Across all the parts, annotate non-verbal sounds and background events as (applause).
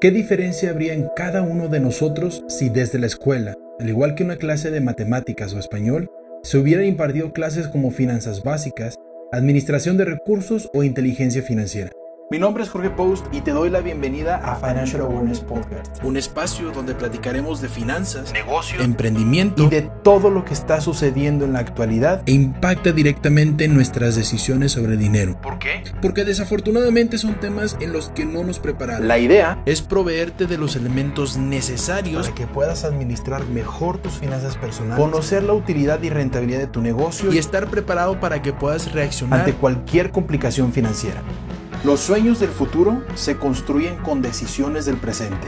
¿Qué diferencia habría en cada uno de nosotros si desde la escuela, al igual que una clase de matemáticas o español, se hubieran impartido clases como finanzas básicas, administración de recursos o inteligencia financiera? Mi nombre es Jorge Post y te doy la bienvenida a Financial Awareness Podcast, un espacio donde platicaremos de finanzas, negocios, emprendimiento y de todo lo que está sucediendo en la actualidad e impacta directamente en nuestras decisiones sobre dinero. ¿Por qué? Porque desafortunadamente son temas en los que no nos preparan. La idea es proveerte de los elementos necesarios para que puedas administrar mejor tus finanzas personales, conocer la utilidad y rentabilidad de tu negocio y estar preparado para que puedas reaccionar ante cualquier complicación financiera. Los sueños del futuro se construyen con decisiones del presente.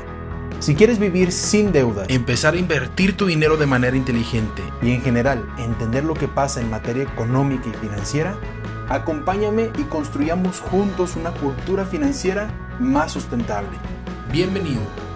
Si quieres vivir sin deuda, empezar a invertir tu dinero de manera inteligente y en general entender lo que pasa en materia económica y financiera, acompáñame y construyamos juntos una cultura financiera más sustentable. Bienvenido.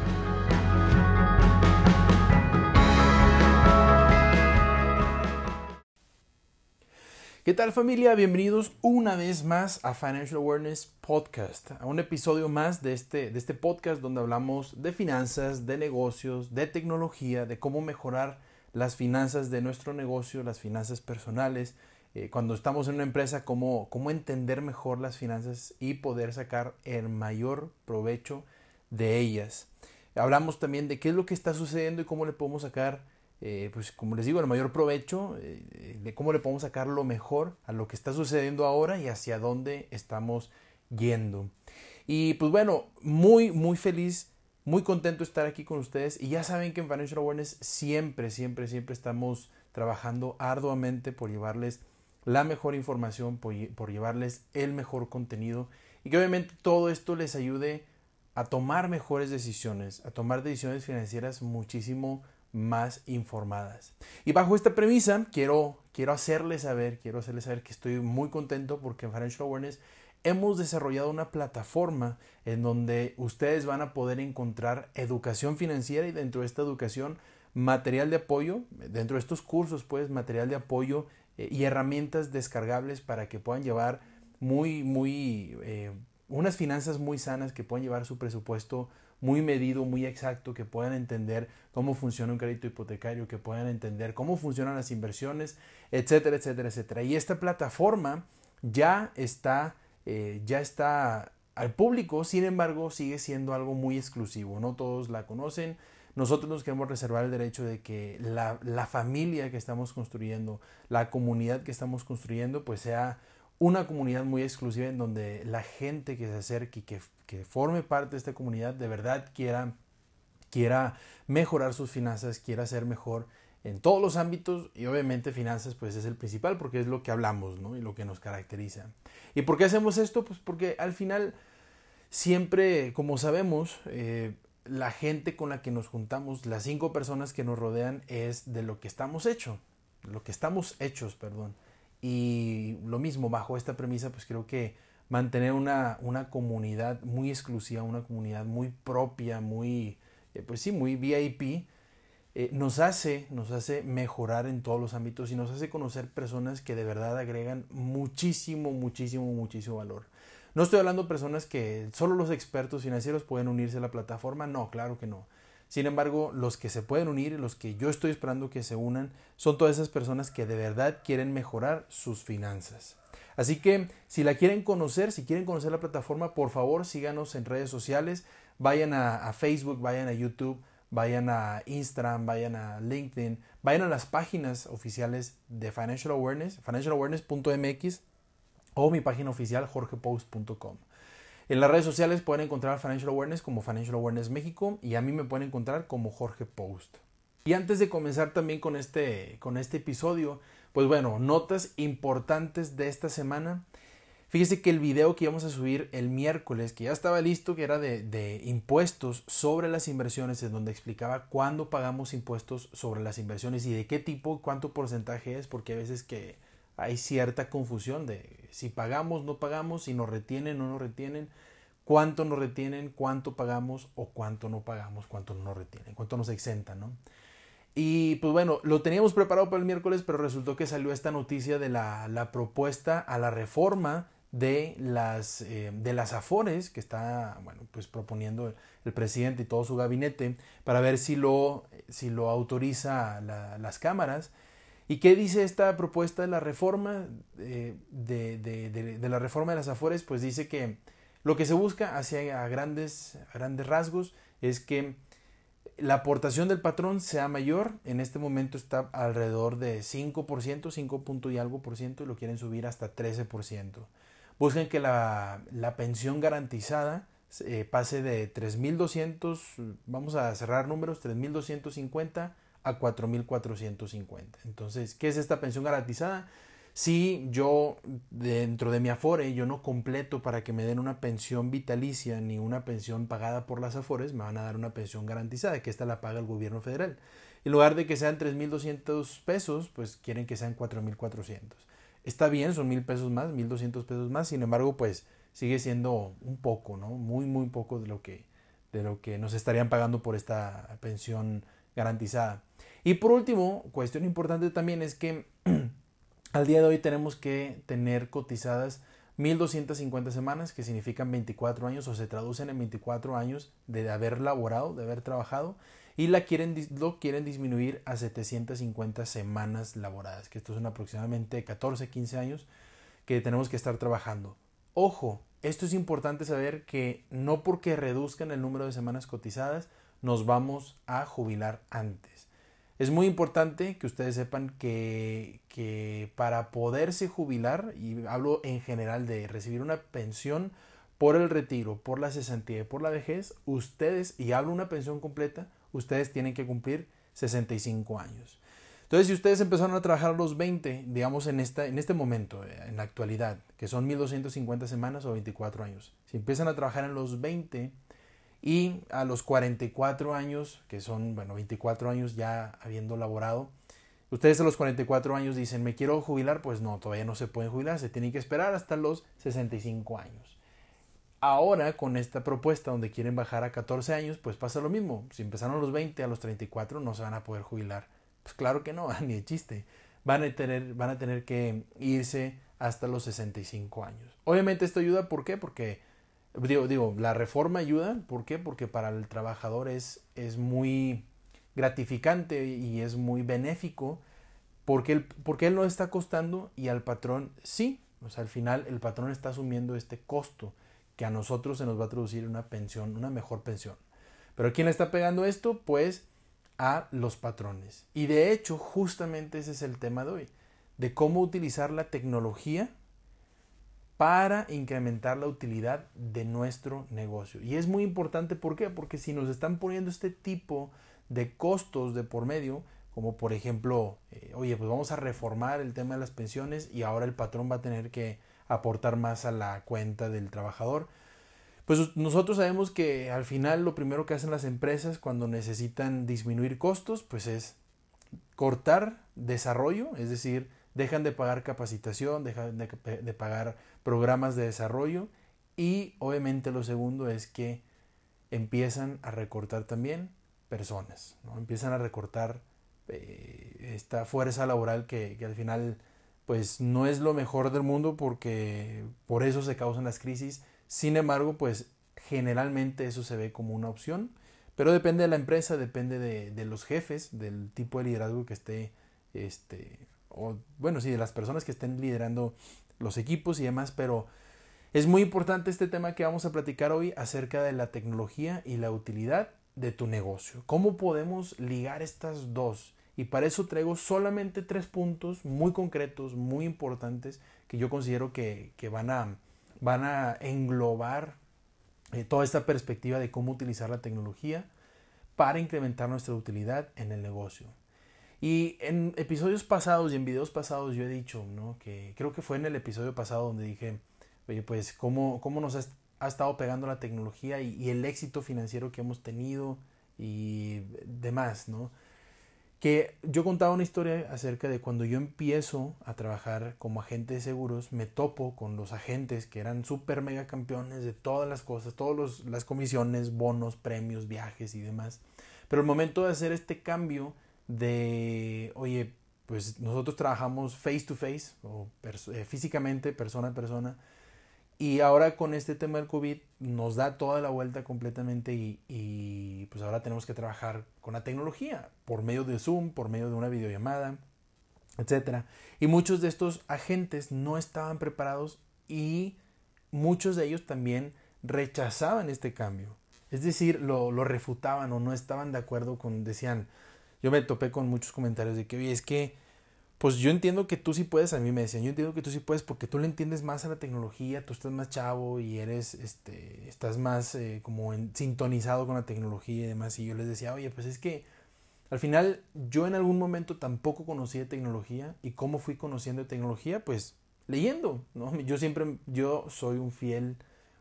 ¿Qué tal familia? Bienvenidos una vez más a Financial Awareness Podcast, a un episodio más de este, de este podcast donde hablamos de finanzas, de negocios, de tecnología, de cómo mejorar las finanzas de nuestro negocio, las finanzas personales, eh, cuando estamos en una empresa, cómo, cómo entender mejor las finanzas y poder sacar el mayor provecho de ellas. Hablamos también de qué es lo que está sucediendo y cómo le podemos sacar eh, pues como les digo, el mayor provecho eh, de cómo le podemos sacar lo mejor a lo que está sucediendo ahora y hacia dónde estamos yendo. Y pues bueno, muy, muy feliz, muy contento de estar aquí con ustedes. Y ya saben que en Financial Awareness siempre, siempre, siempre estamos trabajando arduamente por llevarles la mejor información, por, por llevarles el mejor contenido y que obviamente todo esto les ayude a tomar mejores decisiones, a tomar decisiones financieras muchísimo más informadas. Y bajo esta premisa, quiero, quiero hacerles saber, quiero hacerles saber que estoy muy contento porque en Financial Awareness hemos desarrollado una plataforma en donde ustedes van a poder encontrar educación financiera y dentro de esta educación material de apoyo, dentro de estos cursos pues material de apoyo eh, y herramientas descargables para que puedan llevar muy, muy, eh, unas finanzas muy sanas, que puedan llevar su presupuesto muy medido, muy exacto, que puedan entender cómo funciona un crédito hipotecario, que puedan entender cómo funcionan las inversiones, etcétera, etcétera, etcétera. Y esta plataforma ya está, eh, ya está al público, sin embargo, sigue siendo algo muy exclusivo. No todos la conocen. Nosotros nos queremos reservar el derecho de que la, la familia que estamos construyendo, la comunidad que estamos construyendo, pues sea una comunidad muy exclusiva en donde la gente que se acerque y que, que forme parte de esta comunidad de verdad quiera, quiera mejorar sus finanzas, quiera ser mejor en todos los ámbitos y obviamente finanzas pues es el principal porque es lo que hablamos ¿no? y lo que nos caracteriza. ¿Y por qué hacemos esto? Pues porque al final siempre, como sabemos, eh, la gente con la que nos juntamos, las cinco personas que nos rodean es de lo que estamos hechos, lo que estamos hechos, perdón. Y lo mismo, bajo esta premisa, pues creo que mantener una, una comunidad muy exclusiva, una comunidad muy propia, muy, eh, pues sí, muy VIP, eh, nos, hace, nos hace mejorar en todos los ámbitos y nos hace conocer personas que de verdad agregan muchísimo, muchísimo, muchísimo valor. No estoy hablando de personas que solo los expertos financieros pueden unirse a la plataforma, no, claro que no. Sin embargo, los que se pueden unir, los que yo estoy esperando que se unan, son todas esas personas que de verdad quieren mejorar sus finanzas. Así que si la quieren conocer, si quieren conocer la plataforma, por favor síganos en redes sociales, vayan a, Facebook, vayan a YouTube, vayan a Instagram, vayan a LinkedIn, vayan a las páginas oficiales de Financial Awareness, financialawareness.mx o mi página oficial jorgepost.com. En las redes sociales pueden encontrar Financial Awareness como Financial Awareness México y a mí me pueden encontrar como Jorge Post. Y antes de comenzar también con este, con este episodio, pues bueno, notas importantes de esta semana. Fíjese que el video que íbamos a subir el miércoles, que ya estaba listo, que era de, de, impuestos sobre las inversiones, en donde explicaba cuándo pagamos impuestos sobre las inversiones y de qué tipo, cuánto porcentaje es, porque a veces que hay cierta confusión de si pagamos, no pagamos, si nos retienen o no nos retienen, cuánto nos retienen, cuánto pagamos o cuánto no pagamos, cuánto no nos retienen, cuánto nos exentan, ¿no? Y pues bueno, lo teníamos preparado para el miércoles, pero resultó que salió esta noticia de la, la propuesta a la reforma de las, eh, de las afores que está bueno, pues proponiendo el presidente y todo su gabinete para ver si lo, si lo autoriza las cámaras. ¿Y qué dice esta propuesta de la reforma eh, de, la reforma de las afores? Pues dice que lo que se busca hacia a grandes, a grandes rasgos es que la aportación del patrón sea mayor. En este momento está alrededor de 5%, 5 punto y algo por ciento, y lo quieren subir hasta 13%. Busquen que la, pensión garantizada eh, pase de 3.200, vamos a cerrar números, 3.250 a 4.450. Entonces, ¿qué es esta pensión garantizada? Si yo dentro de mi Afore yo no completo para que me den una pensión vitalicia ni una pensión pagada por las Afores, me van a dar una pensión garantizada, que esta la paga el gobierno federal. En lugar de que sean 3.200 pesos, pues quieren que sean 4.400. Está bien, son mil pesos más, 1.200 pesos más, sin embargo, pues sigue siendo un poco, ¿no? Muy, muy poco de lo que, de lo que nos estarían pagando por esta pensión garantizada. Y por último, cuestión importante también es que (clears throat) Al día de hoy tenemos que tener cotizadas 1250 semanas, que significan 24 años o se traducen en 24 años de haber laborado, de haber trabajado, y la quieren, lo quieren disminuir a 750 semanas laboradas, que esto son aproximadamente 14, 15 años que tenemos que estar trabajando. Ojo, esto es importante saber que no porque reduzcan el número de semanas cotizadas nos vamos a jubilar antes. Es muy importante que ustedes sepan que, que, para poderse jubilar, y hablo en general de recibir una pensión por el retiro, por la cesantía y por la vejez, ustedes, y hablo una pensión completa, ustedes tienen que cumplir 65 años. Entonces, si ustedes empezaron a trabajar a los 20, digamos en, esta, en este momento, eh, en la actualidad, que son 1250 semanas o 24 años, si empiezan a trabajar en los 20, y a los 44 años, que son, bueno, 24 años ya habiendo laborado, ustedes a los 44 años dicen, me quiero jubilar, pues no, todavía no se pueden jubilar, se tienen que esperar hasta los 65 años. Ahora, con esta propuesta donde quieren bajar a 14 años, pues pasa lo mismo. Si empezaron a los 20, a los 34 no se van a poder jubilar. Pues claro que no, (laughs) ni de chiste. Van a tener, van a tener que irse hasta los 65 años. Obviamente esto ayuda, ¿por qué? Porque Digo, digo, la reforma ayuda, ¿por qué? Porque para el trabajador es, es muy gratificante y es muy benéfico porque él, porque él no está costando y al patrón sí. O sea, al final el patrón está asumiendo este costo que a nosotros se nos va a traducir una pensión, una mejor pensión. Pero ¿quién le está pegando esto? Pues a los patrones. Y de hecho, justamente ese es el tema de hoy, de cómo utilizar la tecnología para incrementar la utilidad de nuestro negocio. Y es muy importante, ¿por qué? Porque si nos están poniendo este tipo de costos de por medio, como por ejemplo, eh, oye, pues vamos a reformar el tema de las pensiones y ahora el patrón va a tener que aportar más a la cuenta del trabajador. Pues nosotros sabemos que al final lo primero que hacen las empresas cuando necesitan disminuir costos, pues es cortar desarrollo, es decir, dejan de pagar capacitación, dejan de, pagar programas de desarrollo y obviamente lo segundo es que empiezan a recortar también personas, ¿no? empiezan a recortar eh, esta fuerza laboral que, que, al final pues no es lo mejor del mundo porque por eso se causan las crisis, sin embargo pues generalmente eso se ve como una opción, pero depende de la empresa, depende de, de los jefes, del tipo de liderazgo que esté este, o bueno, sí, de las personas que estén liderando los equipos y demás, pero es muy importante este tema que vamos a platicar hoy acerca de la tecnología y la utilidad de tu negocio. ¿Cómo podemos ligar estas dos? Y para eso traigo solamente tres puntos muy concretos, muy importantes, que yo considero que, van, a, van a englobar eh, toda esta perspectiva de cómo utilizar la tecnología para incrementar nuestra utilidad en el negocio. Y en episodios pasados y en videos pasados yo he dicho, ¿no? Que creo que fue en el episodio pasado donde dije, oye, pues cómo, cómo nos ha, estado pegando la tecnología y, el éxito financiero que hemos tenido y demás, ¿no? Que yo contaba una historia acerca de cuando yo empiezo a trabajar como agente de seguros, me topo con los agentes que eran súper mega campeones de todas las cosas, todas las comisiones, bonos, premios, viajes y demás. Pero el momento de hacer este cambio, de, oye, pues nosotros trabajamos face to face o eh, físicamente, persona a persona, Y ahora con este tema del COVID nos da toda la vuelta completamente y, y, pues ahora tenemos que trabajar con la tecnología por medio de Zoom, por medio de una videollamada, etc. Y muchos de estos agentes no estaban preparados y muchos de ellos también rechazaban este cambio. Es decir, lo, lo refutaban o no estaban de acuerdo con, decían, yo me topé con muchos comentarios de que, oye, es que pues yo entiendo que tú sí puedes, a mí me decían, yo entiendo que tú sí puedes porque tú le entiendes más a la tecnología, tú estás más chavo y eres, este, estás más eh, como sintonizado con la tecnología y demás. Y yo les decía, oye, pues es que al final yo en algún momento tampoco conocí de tecnología y cómo fui conociendo de tecnología, pues leyendo, ¿no? (laughs) Yo siempre, yo soy un fiel,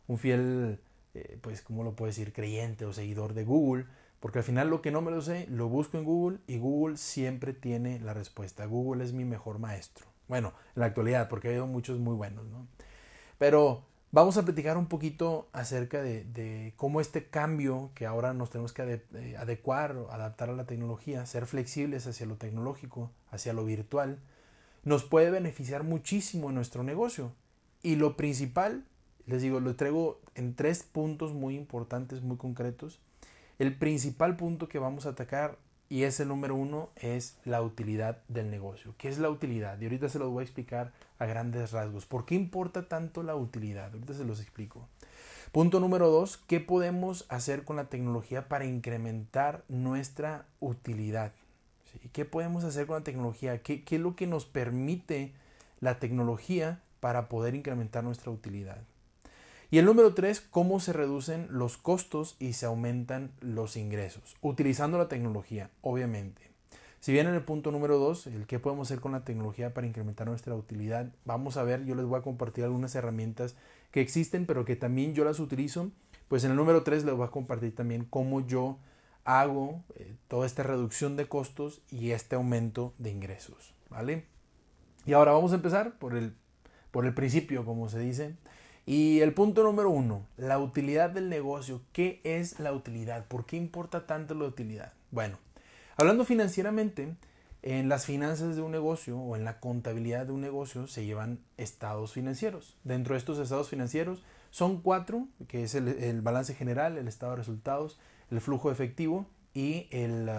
un fiel, eh, pues, ¿cómo lo puedo decir? Creyente o seguidor de Google porque al final lo que no me lo sé, lo busco en Google y Google siempre tiene la respuesta. Google es mi mejor maestro. Bueno, en la actualidad, porque ha habido muchos muy buenos, ¿no? Pero vamos a platicar un poquito acerca de, cómo este cambio que ahora nos tenemos que eh, adecuar, adaptar a la tecnología, ser flexibles hacia lo tecnológico, hacia lo virtual, nos puede beneficiar muchísimo en nuestro negocio. Y lo principal, les digo, lo traigo en tres puntos muy importantes, muy concretos el principal punto que vamos a atacar, y es el número uno, es la utilidad del negocio. ¿Qué es la utilidad? Y ahorita se los voy a explicar a grandes rasgos. ¿Por qué importa tanto la utilidad? Ahorita se los explico. Punto número dos, ¿qué podemos hacer con la tecnología para incrementar nuestra utilidad? ¿Qué podemos hacer con la tecnología? ¿Qué, ¿Qué es lo que nos permite la tecnología para poder incrementar nuestra utilidad? Y el número tres, cómo se reducen los costos y se aumentan los ingresos, utilizando la tecnología, obviamente. Si bien en el punto número dos, el qué podemos hacer con la tecnología para incrementar nuestra utilidad, vamos a ver, yo les voy a compartir algunas herramientas que existen, pero que también yo las utilizo. Pues en el número tres les voy a compartir también cómo yo hago eh, toda esta reducción de costos y este aumento de ingresos, ¿vale? Y ahora vamos a empezar por el, por el principio, como se dice. Y el punto número uno, la utilidad del negocio. ¿Qué es la utilidad? ¿Por qué importa tanto la utilidad? Bueno, hablando financieramente, en las finanzas de un negocio o en la contabilidad de un negocio se llevan estados financieros. Dentro de estos estados financieros son cuatro, que es el, balance general, el estado de resultados, el flujo efectivo y el,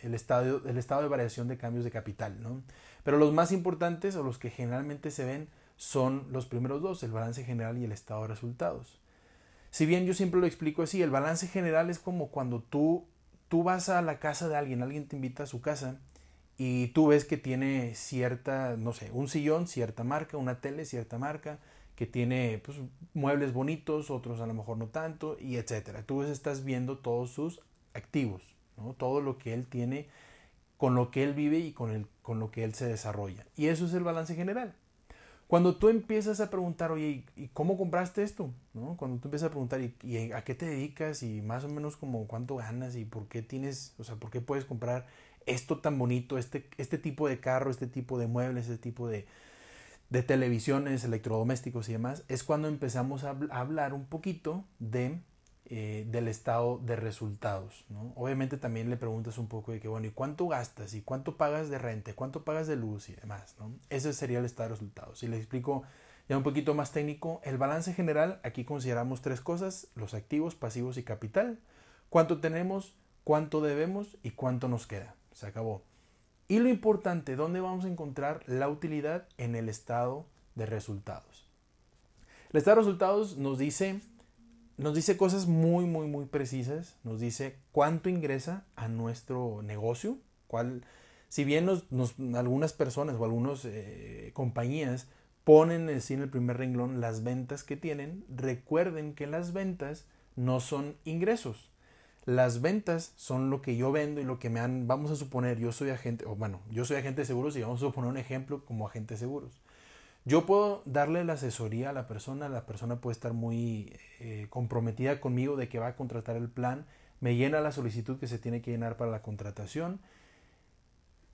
el, estado, el estado de variación de cambios de capital. ¿no? Pero los más importantes o los que generalmente se ven son los primeros dos, el balance general y el estado de resultados. Si bien yo siempre lo explico así, el balance general es como cuando tú, tú vas a la casa de alguien, alguien te invita a su casa y tú ves que tiene cierta, no sé, un sillón, cierta marca, una tele, cierta marca, que tiene pues, muebles bonitos, otros a lo mejor no tanto, y etcétera. Tú estás viendo todos sus activos, ¿no? todo lo que él tiene, con lo que él vive y con, el, con lo que él se desarrolla. Y eso es el balance general. Cuando tú empiezas a preguntar, oye, ¿y cómo compraste esto? ¿No? Cuando tú empiezas a preguntar, ¿y, a qué te dedicas? Y más o menos como cuánto ganas y por qué tienes, o sea, por qué puedes comprar esto tan bonito, este, este tipo de carro, este tipo de muebles, este tipo de, de televisiones, electrodomésticos y demás, es cuando empezamos a hablar un poquito de eh, del estado de resultados. ¿no? Obviamente también le preguntas un poco de que, bueno, ¿y cuánto gastas? ¿Y cuánto pagas de renta? ¿Cuánto pagas de luz? Y demás. ¿no? Ese sería el estado de resultados. Si le explico ya un poquito más técnico, el balance general, aquí consideramos tres cosas, los activos, pasivos y capital. ¿Cuánto tenemos? ¿Cuánto debemos? ¿Y cuánto nos queda? Se acabó. Y lo importante, ¿dónde vamos a encontrar la utilidad? En el estado de resultados. El estado de resultados nos dice nos dice cosas muy, muy, muy precisas. Nos dice cuánto ingresa a nuestro negocio. Cuál, si bien nos, algunas personas o algunas eh, compañías ponen en el primer renglón las ventas que tienen, recuerden que las ventas no son ingresos. Las ventas son lo que yo vendo y lo que me han, vamos a suponer, yo soy agente, o bueno, yo soy agente de seguros y vamos a suponer un ejemplo como agente de seguros. Yo puedo darle la asesoría a la persona, la persona puede estar muy eh, comprometida conmigo de que va a contratar el plan, me llena la solicitud que se tiene que llenar para la contratación.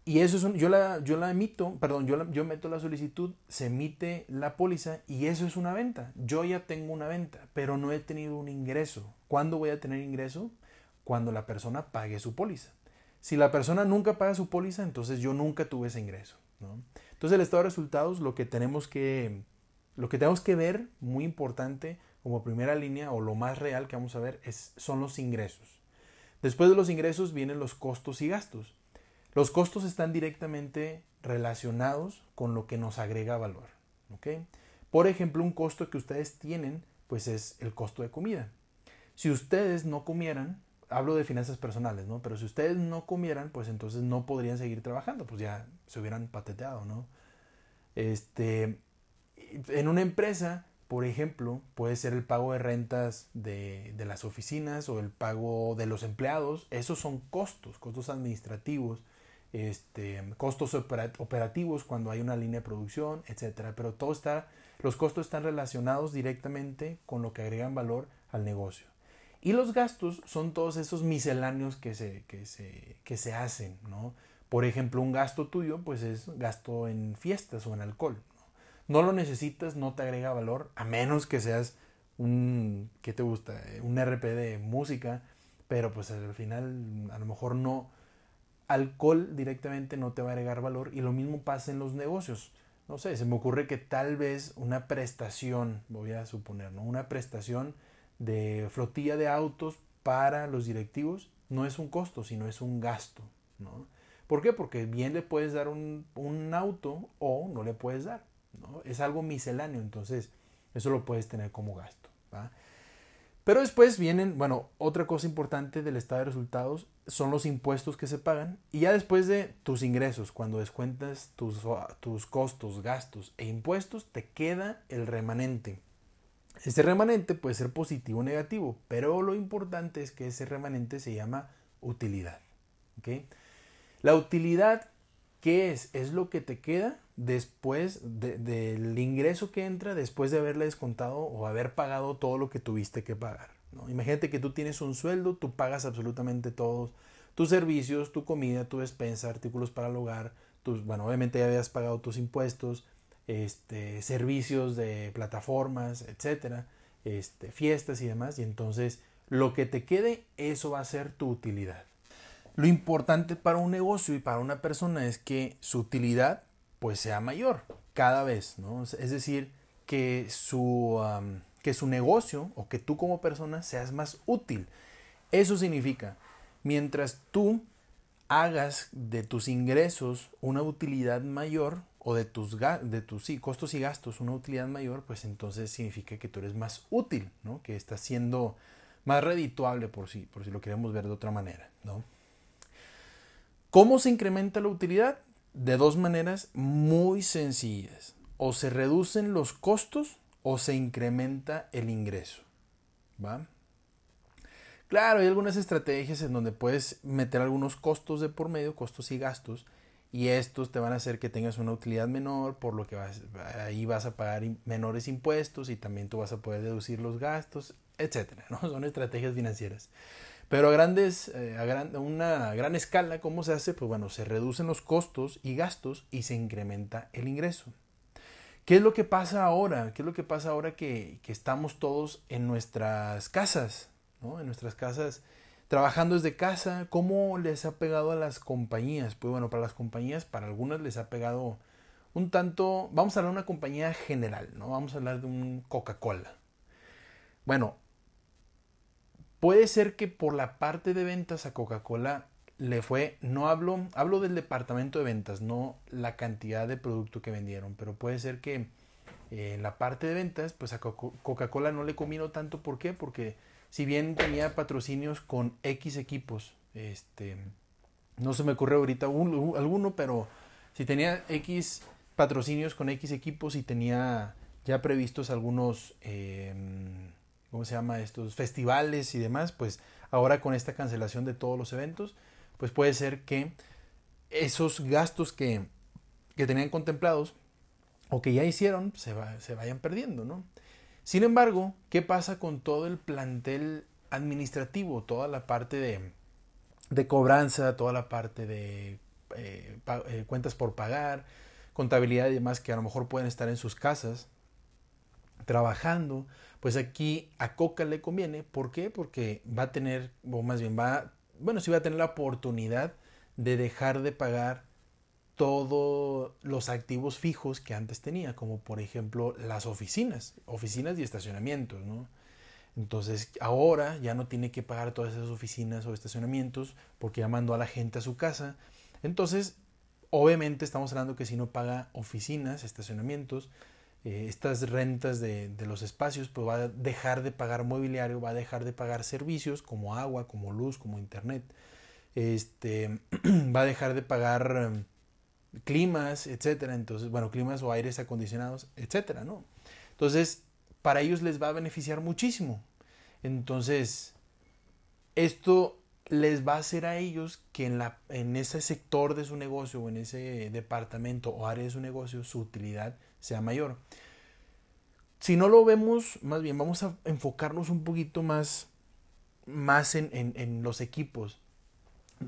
Y eso es un, yo la, yo la emito, perdón, yo, yo meto la solicitud, se emite la póliza y eso es una venta. Yo ya tengo una venta, pero no he tenido un ingreso. ¿Cuándo voy a tener ingreso? Cuando la persona pague su póliza. Si la persona nunca paga su póliza, entonces yo nunca tuve ese ingreso. ¿no? Entonces el estado de resultados lo que tenemos que, Lo que tenemos que ver, muy importante, como primera línea o lo más real que vamos a ver, es, son los ingresos. Después de los ingresos vienen los costos y gastos. Los costos están directamente relacionados con lo que nos agrega valor. Por ejemplo, un costo que ustedes tienen, pues es el costo de comida. Si ustedes no comieran, hablo de finanzas personales, ¿no? Pero si ustedes no comieran, pues entonces no podrían seguir trabajando, pues ya se hubieran pateteado, ¿no? Este, en una empresa, por ejemplo, puede ser el pago de rentas de, de, las oficinas o el pago de los empleados. Esos son costos, costos administrativos, este, costos operativos cuando hay una línea de producción, etcétera. Pero todo está, los costos están relacionados directamente con lo que agregan valor al negocio. Y los gastos son todos esos misceláneos que se, que se, que se hacen, ¿no? Por ejemplo, un gasto tuyo, pues es gasto en fiestas o en alcohol. No, lo necesitas, no te agrega valor, a menos que seas un, ¿qué te gusta? Un RP de música, pero pues al final a lo mejor no, alcohol directamente no te va a agregar valor y lo mismo pasa en los negocios. No sé, se me ocurre que tal vez una prestación, voy a suponer, ¿no? Una prestación de flotilla de autos para los directivos no es un costo, sino es un gasto. ¿no? ¿Por qué? Porque bien le puedes dar un, auto o no le puedes dar. ¿no? Es algo misceláneo, entonces eso lo puedes tener como gasto. Pero después vienen, bueno, otra cosa importante del estado de resultados son los impuestos que se pagan. Y ya después de tus ingresos, cuando descuentas tus, tus costos, gastos e impuestos, te queda el remanente. Ese remanente puede ser positivo o negativo, pero lo importante es que ese remanente se llama utilidad. La utilidad, ¿qué es? Es lo que te queda después del ingreso que entra, después de haberle descontado o haber pagado todo lo que tuviste que pagar. Imagínate que tú tienes un sueldo, tú pagas absolutamente todos tus servicios, tu comida, tu despensa, artículos para el hogar, bueno, obviamente ya habías pagado tus impuestos, este, servicios de plataformas, etcétera, este, fiestas y demás, y entonces lo que te quede, eso va a ser tu utilidad. Lo importante para un negocio y para una persona es que su utilidad pues sea mayor cada vez, ¿no? Es decir, que su, que su negocio o que tú como persona seas más útil. Eso significa, mientras tú hagas de tus ingresos una utilidad mayor, o de tus, costos y gastos una utilidad mayor, pues entonces significa que tú eres más útil, ¿no? que estás siendo más redituable por si, por si lo queremos ver de otra manera. ¿no? ¿Cómo se incrementa la utilidad? De dos maneras muy sencillas. O se reducen los costos o se incrementa el ingreso. ¿va? Claro, hay algunas estrategias en donde puedes meter algunos costos de por medio, costos y gastos, y estos te van a hacer que tengas una utilidad menor, por lo que vas, ahí vas a pagar menores impuestos y también tú vas a poder deducir los gastos, etcétera, ¿no? (laughs) Son estrategias financieras. Pero a grandes, eh, a una gran escala, ¿cómo se hace? Pues bueno, se reducen los costos y gastos y se incrementa el ingreso. ¿Qué es lo que pasa ahora? ¿Qué es lo que pasa ahora que, que estamos todos en nuestras casas? ¿no? En nuestras casas trabajando desde casa, ¿cómo les ha pegado a las compañías? Pues bueno, para las compañías, para algunas les ha pegado un tanto, vamos a hablar de una compañía general, ¿no? Vamos a hablar de un Coca-Cola. Bueno, puede ser que por la parte de ventas a Coca-Cola le fue, no hablo, hablo del departamento de ventas, no la cantidad de producto que vendieron, pero puede ser que eh, en la parte de ventas, pues a Coca-Cola no le combinó tanto, ¿por qué? Porque si bien tenía patrocinios con X equipos, este, no se me ocurre ahorita alguno, pero si tenía X patrocinios con X equipos y tenía ya previstos algunos, em, ¿cómo se llama? Estos festivales y demás, pues ahora con esta cancelación de todos los eventos, pues puede ser que esos gastos que, que tenían contemplados o que ya hicieron se, se vayan perdiendo, ¿no? Sin embargo, ¿qué pasa con todo el plantel administrativo? Toda la parte de, cobranza, toda la parte de eh, eh, cuentas por pagar, contabilidad y demás que a lo mejor pueden estar en sus casas trabajando, pues aquí a Coca le conviene. ¿Por qué? Porque va a tener, o más bien va, bueno, sí va a tener la oportunidad de dejar de pagar todos los activos fijos que antes tenía, como por ejemplo las oficinas, oficinas y estacionamientos, ¿no? Entonces ahora ya no tiene que pagar todas esas oficinas o estacionamientos porque ya mandó a la gente a su casa. Entonces, obviamente estamos hablando que si no paga oficinas, estacionamientos, eh, estas rentas de, de, los espacios, pues va a dejar de pagar mobiliario, va a dejar de pagar servicios como agua, como luz, como internet. Este, (clears throat) va a dejar de pagar em, climas, etcétera. Entonces, bueno, climas o aires acondicionados, etcétera, ¿no? Entonces, para ellos les va a beneficiar muchísimo. Entonces, esto les va a hacer a ellos que en, la, en ese sector de su negocio o en ese departamento o área de su negocio su utilidad sea mayor. Si no lo vemos, más bien vamos a enfocarnos un poquito más, más en, en los equipos.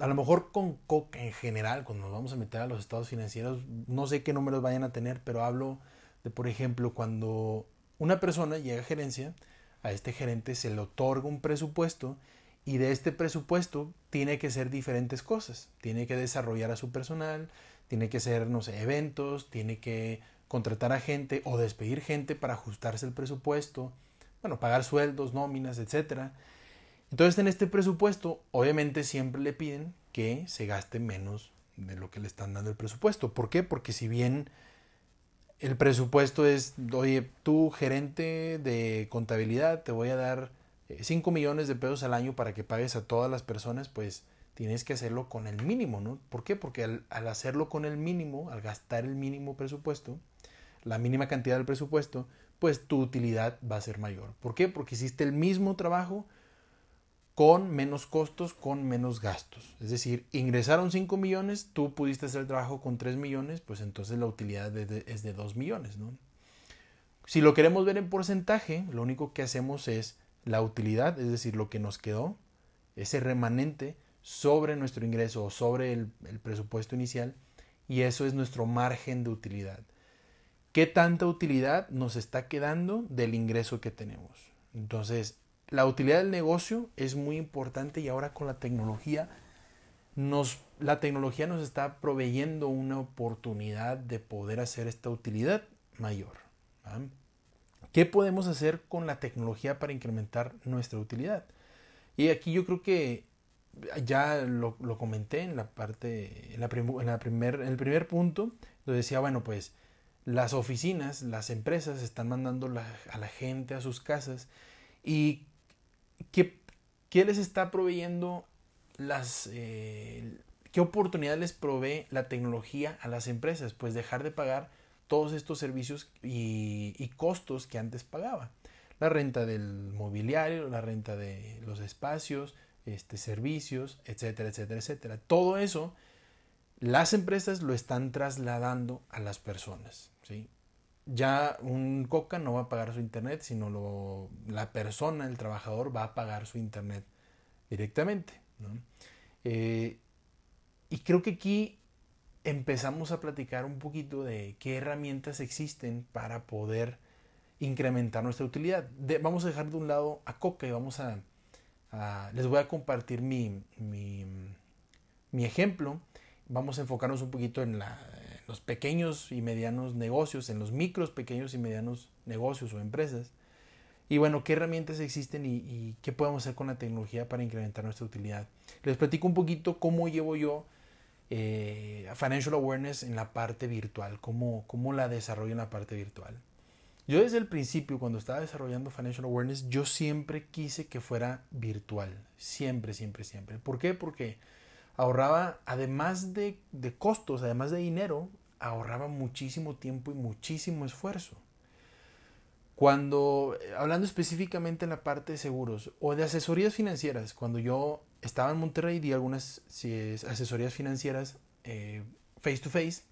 A lo mejor con Coca en general, cuando nos vamos a meter a los estados financieros, no sé qué números vayan a tener, pero hablo de, por ejemplo, cuando una persona llega a gerencia, a este gerente se le otorga un presupuesto y de este presupuesto tiene que ser diferentes cosas. Tiene que desarrollar a su personal, tiene que ser, no sé, eventos, tiene que contratar a gente o despedir gente para ajustarse el presupuesto, bueno, pagar sueldos, nóminas, etc. Entonces en este presupuesto obviamente siempre le piden que se gaste menos de lo que le están dando el presupuesto. ¿Por qué? Porque si bien el presupuesto es, oye, tú gerente de contabilidad, te voy a dar 5 eh, millones de pesos al año para que pagues a todas las personas, pues tienes que hacerlo con el mínimo, ¿no? ¿Por qué? Porque al, al, hacerlo con el mínimo, al gastar el mínimo presupuesto, la mínima cantidad del presupuesto, pues tu utilidad va a ser mayor. ¿Por qué? Porque hiciste el mismo trabajo con menos costos, con menos gastos. Es decir, ingresaron 5 millones, tú pudiste hacer el trabajo con 3 millones, pues entonces la utilidad es de 2 millones. ¿no? Si lo queremos ver en porcentaje, lo único que hacemos es la utilidad, es decir, lo que nos quedó, ese remanente sobre nuestro ingreso o sobre el, el presupuesto inicial, y eso es nuestro margen de utilidad. ¿Qué tanta utilidad nos está quedando del ingreso que tenemos? Entonces, la utilidad del negocio es muy importante y ahora con la tecnología nos la tecnología nos está proveyendo una oportunidad de poder hacer esta utilidad mayor. ¿Qué podemos hacer con la tecnología para incrementar nuestra utilidad? Y aquí yo creo que ya lo, lo comenté en la parte, en, la primer, en el primer punto, lo decía, bueno, pues las oficinas, las empresas están mandando a la gente a sus casas y ¿qué, qué les está proveyendo las... Eh, ¿Qué oportunidad les provee la tecnología a las empresas? Pues dejar de pagar todos estos servicios y, y, costos que antes pagaba. La renta del mobiliario, la renta de los espacios, este, servicios, etcétera, etcétera, etcétera. Todo eso las empresas lo están trasladando a las personas. ¿sí? Ya un Coca no va a pagar su internet, sino lo, la persona, el trabajador, va a pagar su internet directamente. Eh, y creo que aquí empezamos a platicar un poquito de qué herramientas existen para poder incrementar nuestra utilidad. vamos a dejar de un lado a Coca y vamos a, les voy a compartir mi, mi, mi ejemplo. Vamos a enfocarnos un poquito en la, los pequeños y medianos negocios, en los micros, pequeños y medianos negocios o empresas. Y bueno, ¿qué herramientas existen y, qué podemos hacer con la tecnología para incrementar nuestra utilidad? Les platico un poquito cómo llevo yo eh, Financial Awareness en la parte virtual, cómo, cómo la desarrollo en la parte virtual. Yo desde el principio, cuando estaba desarrollando Financial Awareness, yo siempre quise que fuera virtual. Siempre, siempre, siempre. ¿Por qué? Porque ahorraba, además de, costos, además de dinero, ahorraba muchísimo tiempo y muchísimo esfuerzo. Cuando, eh, hablando específicamente en la parte de seguros o de asesorías financieras, cuando yo estaba en Monterrey di algunas asesorías financieras eh, face to face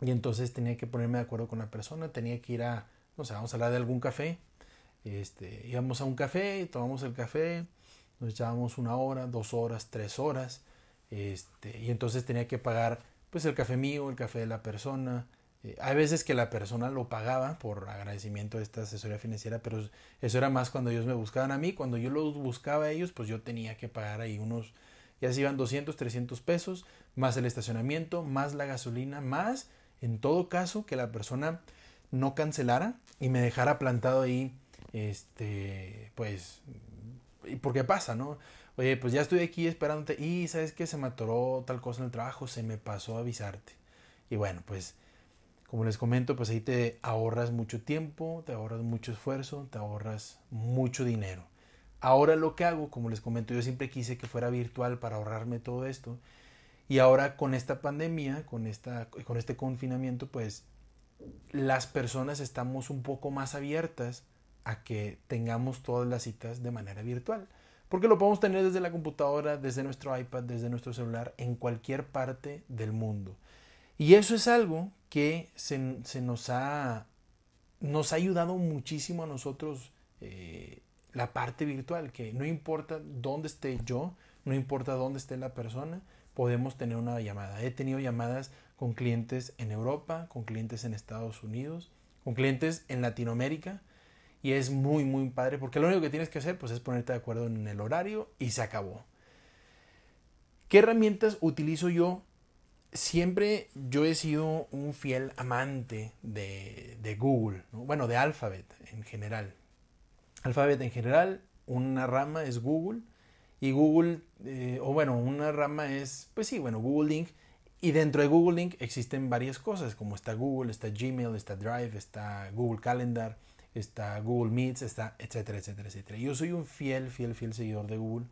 y entonces tenía que ponerme de acuerdo con la persona, tenía que ir a, no sé, vamos a hablar de algún café, este, íbamos a un café, tomamos el café, nos echábamos una hora, dos horas, tres horas, este, y entonces tenía que pagar pues el café mío, el café de la persona. Eh, hay veces que la persona lo pagaba por agradecimiento de esta asesoría financiera, pero eso era más cuando ellos me buscaban a mí. Cuando yo los buscaba a ellos, pues yo tenía que pagar ahí unos y así van 200, 300 pesos, más el estacionamiento, más la gasolina, más, en todo caso, que la persona no cancelara y me dejara plantado ahí, este, pues, porque pasa, ¿no? Oye, pues ya estoy aquí esperándote y sabes que se me atoró tal cosa en el trabajo, se me pasó a avisarte. Y bueno, pues como les comento, pues ahí te ahorras mucho tiempo, te ahorras mucho esfuerzo, te ahorras mucho dinero. Ahora lo que hago, como les comento, yo siempre quise que fuera virtual para ahorrarme todo esto. Y ahora con esta pandemia, con, esta, con este confinamiento, pues las personas estamos un poco más abiertas a que tengamos todas las citas de manera virtual. Porque lo podemos tener desde la computadora, desde nuestro iPad, desde nuestro celular, en cualquier parte del mundo. Y eso es algo que se, nos, ha, nos ha ayudado muchísimo a nosotros eh, la parte virtual, que no importa dónde esté yo, no importa dónde esté la persona, podemos tener una llamada. He tenido llamadas con clientes en Europa, con clientes en Estados Unidos, con clientes en Latinoamérica y es muy muy padre porque lo único que tienes que hacer pues es ponerte de acuerdo en el horario y se acabó. ¿Qué herramientas utilizo yo siempre yo he sido un fiel amante de, Google, bueno, de Alphabet en general. Alphabet en general, una rama es Google y Google, eh, o bueno, una rama es, pues sí, bueno, Google Link. Y dentro de Google Link existen varias cosas, como está Google, está Gmail, está Drive, está Google Calendar, está Google Meets, está etcétera, etcétera, etcétera. Yo soy un fiel, fiel, fiel seguidor de Google.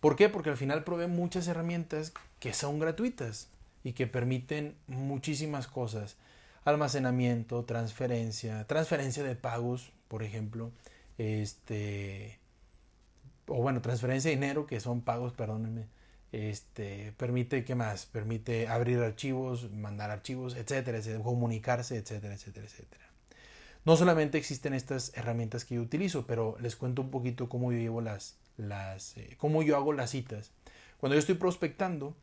¿Por qué? Porque al final provee muchas herramientas que son gratuitas y que permiten muchísimas cosas. Almacenamiento, transferencia, transferencia de pagos, por ejemplo, este o bueno, transferencia de dinero, que son pagos, perdónenme, este, permite, ¿qué más? Permite abrir archivos, mandar archivos, etcétera, etcétera, comunicarse, etcétera, etcétera, etcétera. No solamente existen estas herramientas que yo utilizo, pero les cuento un poquito cómo yo llevo las, las eh, cómo yo hago las citas. Cuando yo estoy prospectando,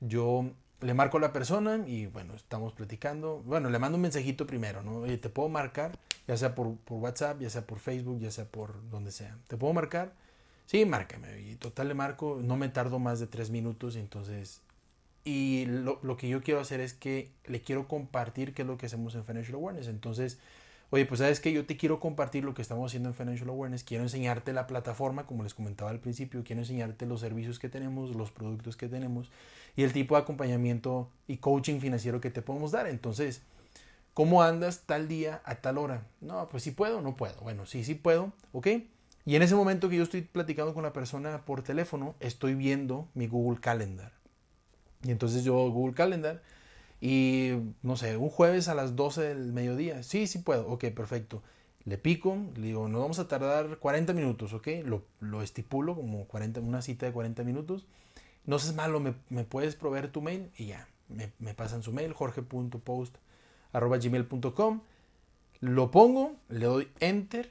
yo le marco a la persona y bueno, estamos platicando. Bueno, le mando un mensajito primero, ¿no? Te puedo marcar, ya sea por, WhatsApp, ya sea por Facebook, ya sea por donde sea. ¿Te puedo marcar? Sí, márcame. Y total le marco, no me tardo más de tres minutos, entonces... Y lo, lo que yo quiero hacer es que le quiero compartir qué es lo que hacemos en Financial Awareness. Entonces, oye, pues sabes que yo te quiero compartir lo que estamos haciendo en Financial Awareness, quiero enseñarte la plataforma, como les comentaba al principio, quiero enseñarte los servicios que tenemos, los productos que tenemos y el tipo de acompañamiento y coaching financiero que te podemos dar. Entonces, ¿cómo andas tal día a tal hora? No, pues si puedo, no puedo. Bueno, sí, sí puedo, ¿ok? Y en ese momento que yo estoy platicando con la persona por teléfono, estoy viendo mi Google Calendar. Y entonces yo Google Calendar y no sé, un jueves a las 12 del mediodía. Sí, sí puedo. Ok, perfecto. Le pico, le digo, nos vamos a tardar 40 minutos, ¿ok? Lo, lo estipulo como 40, una cita de 40 minutos. No seas malo, me, me puedes proveer tu mail y ya. Me, me pasan su mail, jorge.post.gmail.com. Lo pongo, le doy enter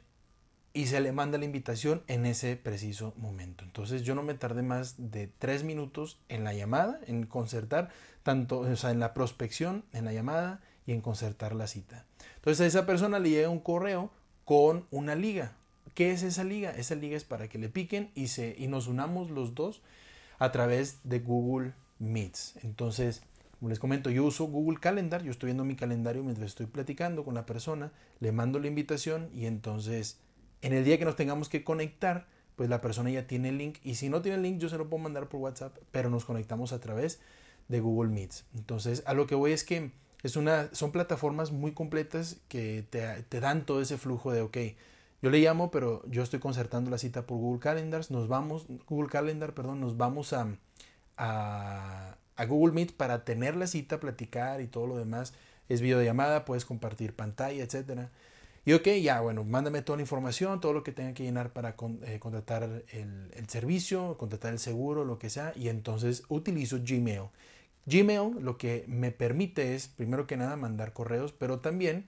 y se le manda la invitación en ese preciso momento. Entonces yo no me tardé más de tres minutos en la llamada, en concertar tanto, o sea, en la prospección, en la llamada y en concertar la cita. Entonces a esa persona le llega un correo con una liga. ¿Qué es esa liga? Esa liga es para que le piquen y, se, y nos unamos los dos a través de Google Meets. Entonces, como les comento, yo uso Google Calendar, yo estoy viendo mi calendario mientras estoy platicando con la persona, le mando la invitación y entonces en el día que nos tengamos que conectar, pues la persona ya tiene el link y si no tiene el link yo se lo puedo mandar por WhatsApp, pero nos conectamos a través de Google Meets. Entonces, a lo que voy es que es una, son plataformas muy completas que te, dan todo ese flujo de, ok, yo le llamo, pero yo estoy concertando la cita por Google Calendars, nos vamos, Google Calendar, perdón, nos vamos a, a, a Google Meet para tener la cita, platicar y todo lo demás. Es videollamada, puedes compartir pantalla, etcétera. Y ok, ya, bueno, mándame toda la información, todo lo que tenga que llenar para eh, contratar el, servicio, contratar el seguro, lo que sea, y entonces utilizo Gmail. Gmail lo que me permite es, primero que nada, mandar correos, pero también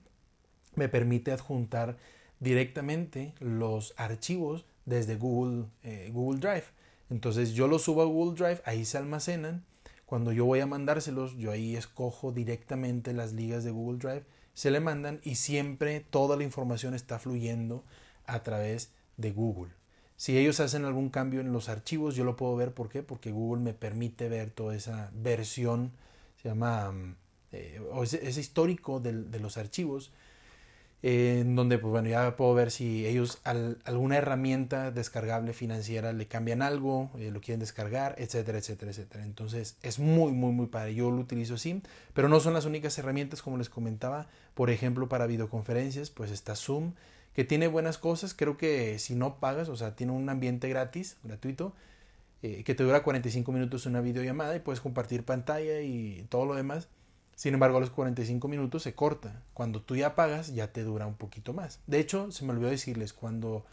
me permite adjuntar directamente los archivos desde Google, eh, Google Drive. Entonces yo los subo a Google Drive, ahí se almacenan. Cuando yo voy a mandárselos, yo ahí escojo directamente las ligas de Google Drive, se le mandan y siempre toda la información está fluyendo a través de Google. Si ellos hacen algún cambio en los archivos, yo lo puedo ver. ¿Por qué? Porque Google me permite ver toda esa versión, se llama, mm, eh, o ese, histórico de los archivos en donde pues bueno ya puedo ver si ellos alguna herramienta descargable financiera le cambian algo, eh, lo quieren descargar, etcétera, etcétera, etcétera. Entonces es muy, muy, muy padre. Yo lo utilizo así, pero no son las únicas herramientas como les comentaba. Por ejemplo, para videoconferencias, pues está Zoom, que tiene buenas cosas. Creo que si no pagas, o sea, tiene un ambiente gratis, gratuito, eh, que te dura 45 minutos una videollamada y puedes compartir pantalla y todo lo demás. Sin embargo, a los 45 minutos se corta. Cuando tú ya pagas, ya te dura un poquito más. De hecho, se me olvidó decirles, cuando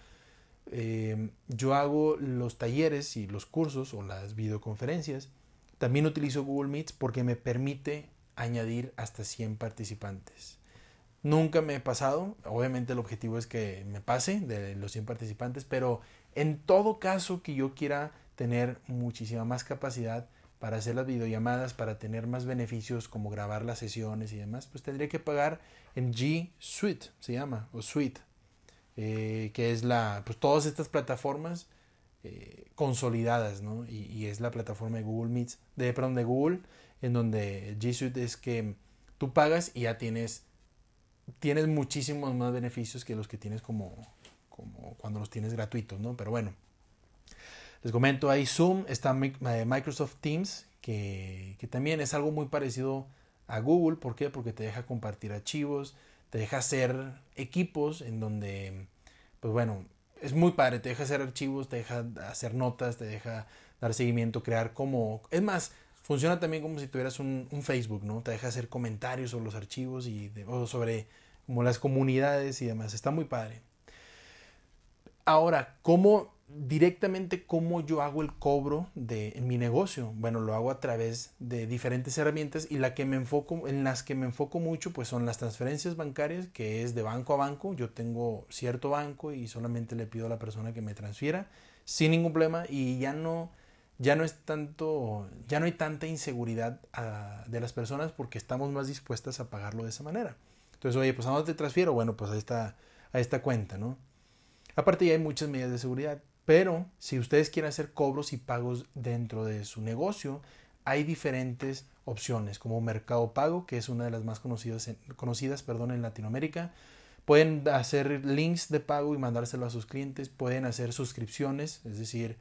eh, yo hago los talleres y los cursos o las videoconferencias, también utilizo Google Meets porque me permite añadir hasta 100 participantes. Nunca me he pasado, obviamente el objetivo es que me pase de los 100 participantes, pero en todo caso que yo quiera tener muchísima más capacidad, para hacer las videollamadas, para tener más beneficios como grabar las sesiones y demás, pues tendría que pagar en G Suite, se llama, o Suite, eh, que es la, pues todas estas plataformas eh, consolidadas, ¿no? Y, es la plataforma de Google Meets, de, perdón, de Google, en donde G Suite es que tú pagas y ya tienes, tienes muchísimos más beneficios que los que tienes como, como cuando los tienes gratuitos, ¿no? Pero bueno. Les comento, hay Zoom, está eh, Microsoft Teams, que, también es algo muy parecido a Google. ¿Por qué? Porque te deja compartir archivos, te deja hacer equipos en donde, pues bueno, es muy padre, te deja hacer archivos, te deja hacer notas, te deja dar seguimiento, crear como... Es más, funciona también como si tuvieras un, Facebook, ¿no? Te deja hacer comentarios sobre los archivos y o sobre como las comunidades y demás. Está muy padre. Ahora, ¿cómo directamente cómo yo hago el cobro de mi negocio. Bueno, lo hago a través de diferentes herramientas y la que me enfoco, en las que me enfoco mucho pues son las transferencias bancarias, que es de banco a banco. Yo tengo cierto banco y solamente le pido a la persona que me transfiera sin ningún problema y ya no ya no es tanto, ya no hay tanta inseguridad ah, de las personas porque estamos más dispuestas a pagarlo de esa manera. Entonces, oye, pues a dónde te transfiero? Bueno, pues a esta, a esta cuenta, ¿no? Aparte ya hay muchas medidas de seguridad. Pero si ustedes quieren hacer cobros y pagos dentro de su negocio, hay diferentes opciones como Mercado Pago, que es una de las más conocidas en, conocidas perdón, en Latinoamérica. Pueden hacer links de pago y mandárselo a sus clientes. Pueden hacer suscripciones, es decir,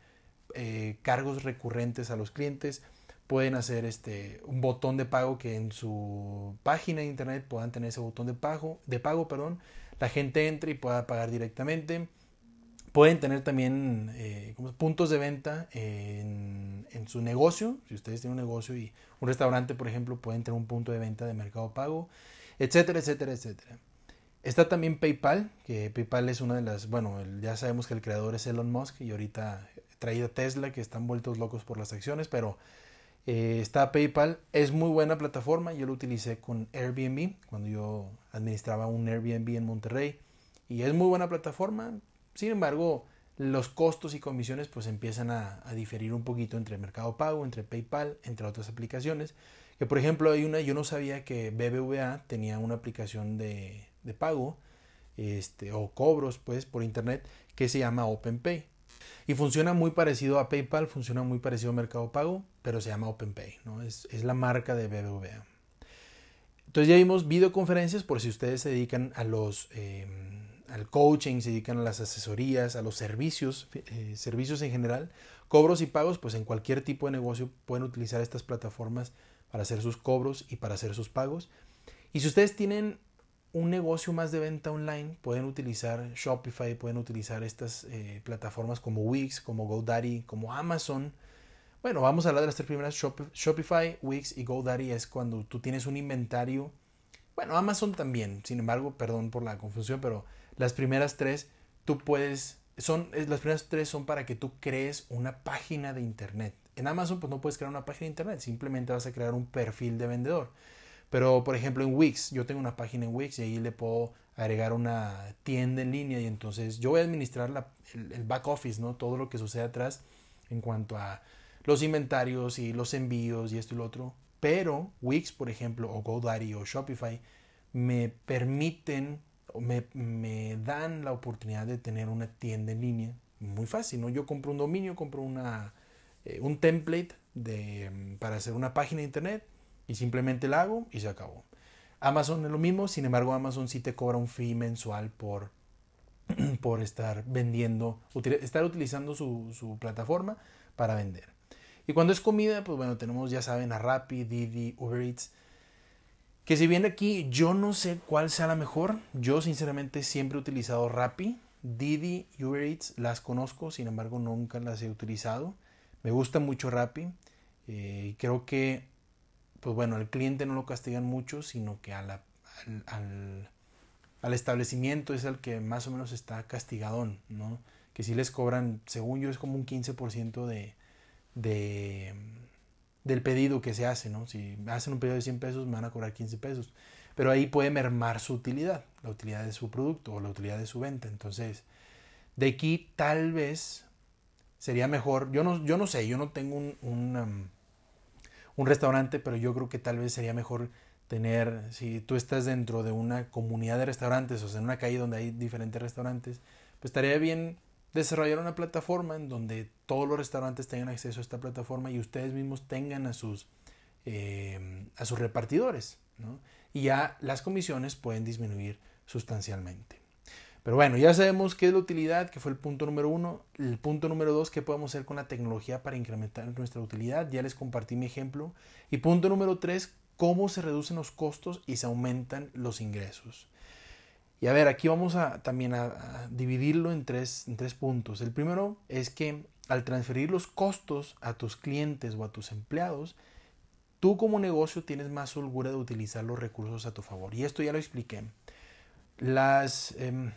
eh, cargos recurrentes a los clientes. Pueden hacer este, un botón de pago que en su página de internet puedan tener ese botón de pago, de pago perdón. la gente entre y pueda pagar directamente Pueden tener también eh, puntos de venta en, su negocio. Si ustedes tienen un negocio y un restaurante, por ejemplo, pueden tener un punto de venta de mercado pago, etcétera, etcétera, etcétera. Está también PayPal, que PayPal es una de las, bueno, ya sabemos que el creador es Elon Musk y ahorita traído Tesla, que están vueltos locos por las acciones, pero eh, está PayPal, es muy buena plataforma, yo lo utilicé con Airbnb cuando yo administraba un Airbnb en Monterrey y es muy buena plataforma, sin embargo, los costos y comisiones pues empiezan a, diferir un poquito entre Mercado Pago, entre PayPal, entre otras aplicaciones. Que por ejemplo hay una, yo no sabía que BBVA tenía una aplicación de, pago este, o cobros pues por internet que se llama OpenPay. Y funciona muy parecido a PayPal, funciona muy parecido a Mercado Pago, pero se llama OpenPay, ¿no? Es, la marca de BBVA. Entonces ya vimos videoconferencias por si ustedes se dedican a los... Em, al coaching, se dedican a las asesorías, a los servicios, eh, servicios en general, cobros y pagos, pues en cualquier tipo de negocio pueden utilizar estas plataformas para hacer sus cobros y para hacer sus pagos. Y si ustedes tienen un negocio más de venta online, pueden utilizar Shopify, pueden utilizar estas eh, plataformas como Wix, como GoDaddy, como Amazon. Bueno, vamos a hablar de las tres primeras, Shopify, Wix y GoDaddy es cuando tú tienes un inventario. Bueno, Amazon también, sin embargo, perdón por la confusión, pero las primeras tres, tú puedes, son, las primeras tres son para que tú crees una página de internet. En Amazon pues no puedes crear una página de internet, simplemente vas a crear un perfil de vendedor. Pero por ejemplo en Wix, yo tengo una página en Wix y ahí le puedo agregar una tienda en línea y entonces yo voy a administrar el, el, back office, ¿no? Todo lo que sucede atrás en cuanto a los inventarios y los envíos y esto y lo otro. Pero Wix, por ejemplo, o GoDaddy o Shopify me permiten me, me dan la oportunidad de tener una tienda en línea muy fácil, ¿no? Yo compro un dominio, compro una, eh, un template de, mm, para hacer una página de internet y simplemente la hago y se acabó. Amazon es lo mismo, sin embargo Amazon sí te cobra un fee mensual por, (clears throat) por estar vendiendo, estar utilizando su, su, plataforma para vender. Y cuando es comida, pues bueno, tenemos ya saben a Rappi, Didi, Uber Eats, que si bien aquí yo no sé cuál sea la mejor, yo sinceramente siempre he utilizado Rappi, Didi Uber Eats las conozco, sin embargo nunca las he utilizado. Me gusta mucho Rappi eh, creo que pues bueno, al cliente no lo castigan mucho, sino que al, al, establecimiento es el que más o menos está castigadón, ¿no? Que si les cobran, según yo, es como un 15% de, de, del pedido que se hace, ¿no? Si hacen un pedido de 100 pesos, me van a cobrar 15 pesos. Pero ahí puede mermar su utilidad, la utilidad de su producto o la utilidad de su venta. Entonces, de aquí tal vez sería mejor, yo no, yo no sé, yo no tengo un, un um, un restaurante, pero yo creo que tal vez sería mejor tener, si tú estás dentro de una comunidad de restaurantes, o sea, en una calle donde hay diferentes restaurantes, pues estaría bien desarrollar una plataforma en donde todos los restaurantes tengan acceso a esta plataforma y ustedes mismos tengan a sus, eh, a sus repartidores, ¿no? Y ya las comisiones pueden disminuir sustancialmente. Pero bueno, ya sabemos qué es la utilidad, que fue el punto número uno. El punto número dos, qué podemos hacer con la tecnología para incrementar nuestra utilidad. Ya les compartí mi ejemplo. Y punto número tres, cómo se reducen los costos y se aumentan los ingresos. Y a ver, aquí vamos a también a, dividirlo en tres, en tres puntos. El primero es que al transferir los costos a tus clientes o a tus empleados, tú como negocio tienes más holgura de utilizar los recursos a tu favor. Y esto ya lo expliqué. Las... Em,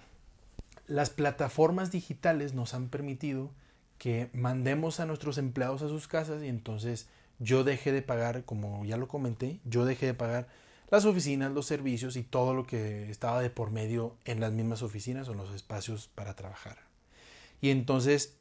las plataformas digitales nos han permitido que mandemos a nuestros empleados a sus casas y entonces yo dejé de pagar, como ya lo comenté, yo dejé de pagar las oficinas, los servicios y todo lo que estaba de por medio en las mismas oficinas o en los espacios para trabajar. Y entonces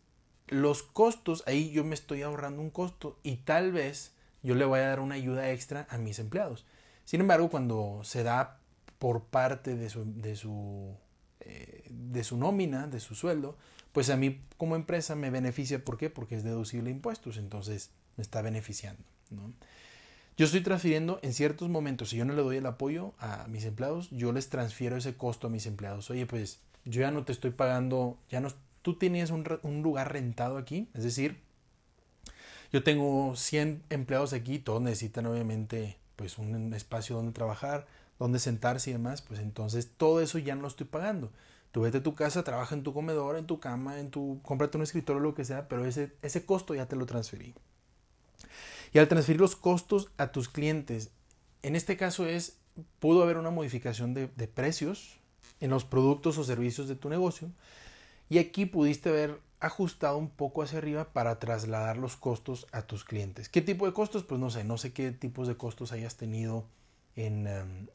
los costos, ahí yo me estoy ahorrando un costo y tal vez yo le voy a dar una ayuda extra a mis empleados. Sin embargo, cuando se da por parte de su, de su eh, de su nómina, de su sueldo, pues a mí como empresa me beneficia. ¿Por qué? Porque es deducible impuestos, entonces me está beneficiando. Yo estoy transfiriendo en ciertos momentos, si yo no le doy el apoyo a mis empleados, yo les transfiero ese costo a mis empleados. Oye, pues yo ya no te estoy pagando, ya no, tú tienes un, lugar rentado aquí, es decir, yo tengo 100 empleados aquí, todos necesitan obviamente pues un espacio donde trabajar, donde sentarse y demás, pues entonces todo eso ya no lo estoy pagando. Tú vete a tu casa, trabaja en tu comedor, en tu cama, en tu, cómprate un escritorio, lo que sea, pero ese, ese costo ya te lo transferí. Y al transferir los costos a tus clientes, en este caso es, pudo haber una modificación de precios en los productos o servicios de tu negocio, y aquí pudiste haber ajustado un poco hacia arriba para trasladar los costos a tus clientes. ¿Qué tipo de costos? Pues no sé, no sé qué tipos de costos hayas tenido Em,